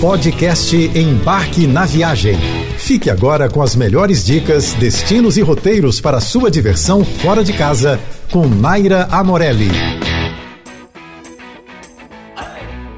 Podcast Embarque na Viagem. Fique agora com as melhores dicas, destinos e roteiros para sua diversão fora de casa com Naira Amorelli.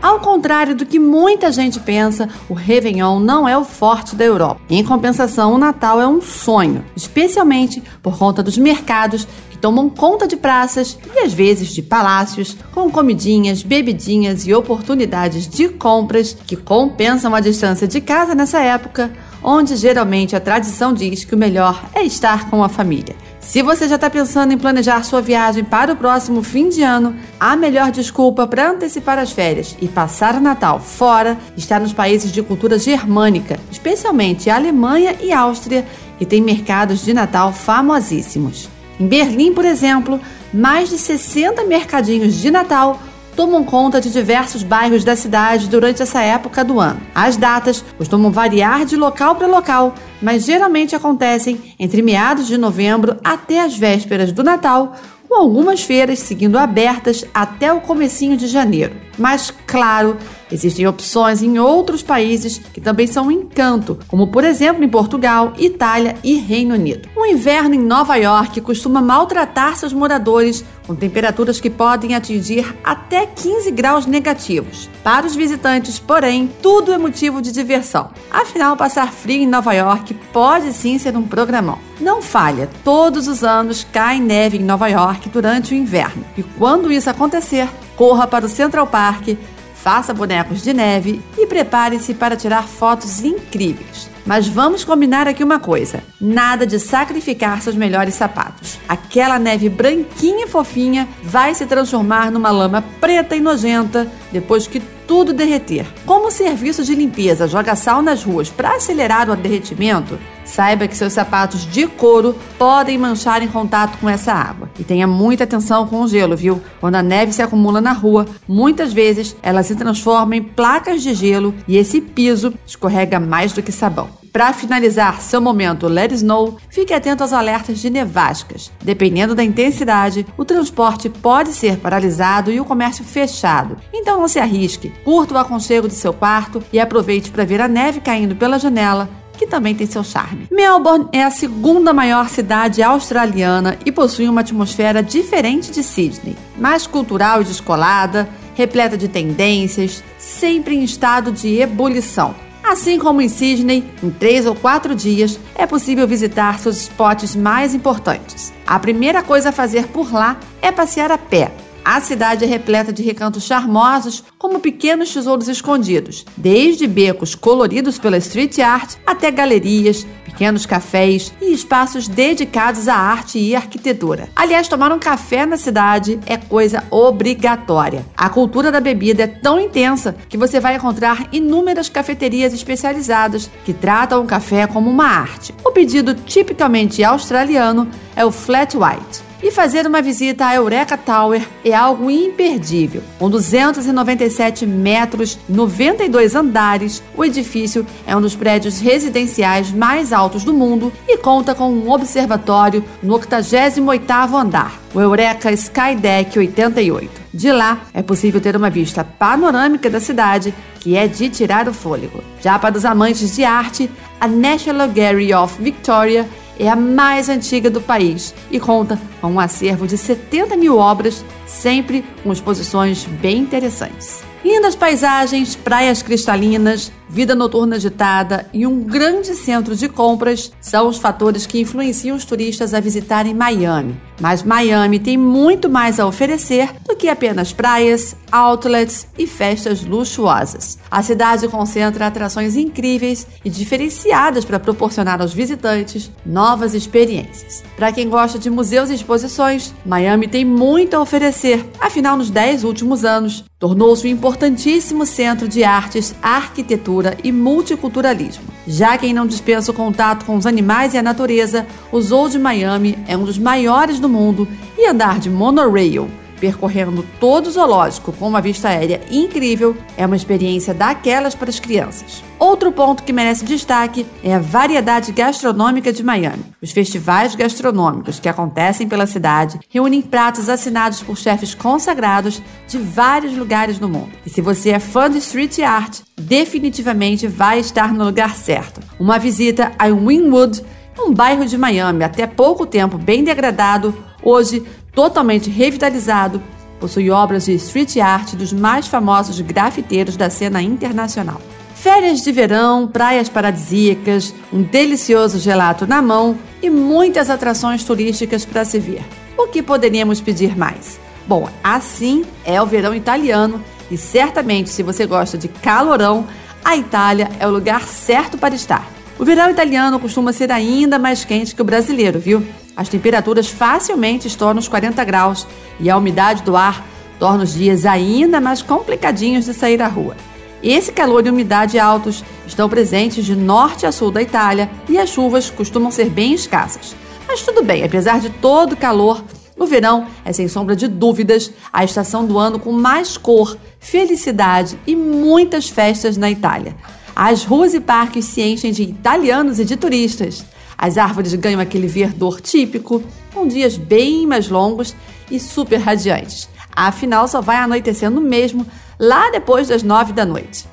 Ao contrário do que muita gente pensa, o Réveillon não é o forte da Europa. Em compensação, o Natal é um sonho, especialmente por conta dos mercados tomam conta de praças e às vezes de palácios, com comidinhas, bebidinhas e oportunidades de compras que compensam a distância de casa nessa época, onde geralmente a tradição diz que o melhor é estar com a família. Se você já está pensando em planejar sua viagem para o próximo fim de ano, a melhor desculpa para antecipar as férias e passar o Natal fora está nos países de cultura germânica, especialmente a Alemanha e Áustria, que têm mercados de Natal famosíssimos. Em Berlim, por exemplo, mais de 60 mercadinhos de Natal tomam conta de diversos bairros da cidade durante essa época do ano. As datas costumam variar de local para local, mas geralmente acontecem entre meados de novembro até as vésperas do Natal, com algumas feiras seguindo abertas até o comecinho de janeiro. Mas, claro, existem opções em outros países que também são um encanto, como por exemplo em Portugal, Itália e Reino Unido. O inverno em Nova York costuma maltratar seus moradores com temperaturas que podem atingir até 15 graus negativos. Para os visitantes, porém, tudo é motivo de diversão. Afinal, passar frio em Nova York pode sim ser um programão. Não falha, todos os anos cai neve em Nova York durante o inverno. E quando isso acontecer, corra para o Central Park, faça bonecos de neve e prepare-se para tirar fotos incríveis. Mas vamos combinar aqui uma coisa: nada de sacrificar seus melhores sapatos. Aquela neve branquinha e fofinha vai se transformar numa lama preta e nojenta depois que tudo derreter. Como o serviço de limpeza joga sal nas ruas para acelerar o derretimento, saiba que seus sapatos de couro podem manchar em contato com essa água. E tenha muita atenção com o gelo, viu? Quando a neve se acumula na rua, muitas vezes ela se transforma em placas de gelo e esse piso escorrega mais do que sabão. Para finalizar seu momento Let Snow, fique atento aos alertas de nevascas. Dependendo da intensidade, o transporte pode ser paralisado e o comércio fechado. Então não se arrisque. Curta o aconchego de seu quarto e aproveite para ver a neve caindo pela janela que também tem seu charme. Melbourne é a segunda maior cidade australiana e possui uma atmosfera diferente de Sydney, mais cultural e descolada, repleta de tendências, sempre em estado de ebulição. Assim como em Sydney, em três ou quatro dias é possível visitar seus spots mais importantes. A primeira coisa a fazer por lá é passear a pé. A cidade é repleta de recantos charmosos, como pequenos tesouros escondidos, desde becos coloridos pela street art até galerias, pequenos cafés e espaços dedicados à arte e arquitetura. Aliás, tomar um café na cidade é coisa obrigatória. A cultura da bebida é tão intensa que você vai encontrar inúmeras cafeterias especializadas que tratam o café como uma arte. O pedido tipicamente australiano é o flat white e fazer uma visita à Eureka Tower é algo imperdível. Com 297 metros e 92 andares, o edifício é um dos prédios residenciais mais altos do mundo e conta com um observatório no 88º andar, o Eureka Sky Deck 88. De lá, é possível ter uma vista panorâmica da cidade, que é de tirar o fôlego. Já para os amantes de arte, a National Gallery of Victoria é a mais antiga do país e conta com um acervo de 70 mil obras, sempre com exposições bem interessantes. Lindas paisagens, praias cristalinas, vida noturna agitada e um grande centro de compras são os fatores que influenciam os turistas a visitarem Miami. Mas Miami tem muito mais a oferecer do que apenas praias, outlets e festas luxuosas. A cidade concentra atrações incríveis e diferenciadas para proporcionar aos visitantes novas experiências. Para quem gosta de museus e exposições, Miami tem muito a oferecer. Afinal, nos 10 últimos anos, tornou-se um importantíssimo centro de artes, arquitetura e multiculturalismo. Já quem não dispensa o contato com os animais e a natureza, o Zoo de Miami é um dos maiores do mundo e andar de monorail percorrendo todo o zoológico com uma vista aérea incrível é uma experiência daquelas para as crianças. Outro ponto que merece destaque é a variedade gastronômica de Miami. Os festivais gastronômicos que acontecem pela cidade reúnem pratos assinados por chefes consagrados de vários lugares do mundo. E se você é fã de street art, definitivamente vai estar no lugar certo. Uma visita a Wynwood, um bairro de Miami até pouco tempo bem degradado, hoje totalmente revitalizado, possui obras de street art dos mais famosos grafiteiros da cena internacional. Férias de verão, praias paradisíacas, um delicioso gelato na mão e muitas atrações turísticas para se ver. O que poderíamos pedir mais? Bom, assim é o verão italiano e certamente se você gosta de calorão, a Itália é o lugar certo para estar. O verão italiano costuma ser ainda mais quente que o brasileiro, viu? As temperaturas facilmente estouram os 40 graus e a umidade do ar torna os dias ainda mais complicadinhos de sair à rua. Esse calor e umidade altos estão presentes de norte a sul da Itália e as chuvas costumam ser bem escassas. Mas tudo bem, apesar de todo o calor, o verão é sem sombra de dúvidas a estação do ano com mais cor, felicidade e muitas festas na Itália. As ruas e parques se enchem de italianos e de turistas. As árvores ganham aquele verdor típico, com dias bem mais longos e super radiantes. Afinal, só vai anoitecendo mesmo lá depois das nove da noite.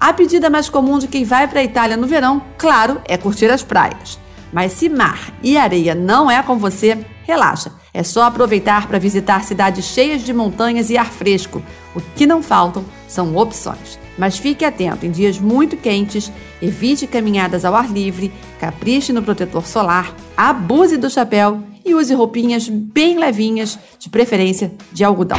A pedida mais comum de quem vai para a Itália no verão, claro, é curtir as praias. Mas se mar e areia não é com você, relaxa. É só aproveitar para visitar cidades cheias de montanhas e ar fresco. O que não faltam são opções. Mas fique atento, em dias muito quentes, evite caminhadas ao ar livre, capriche no protetor solar, abuse do chapéu e use roupinhas bem levinhas, de preferência de algodão.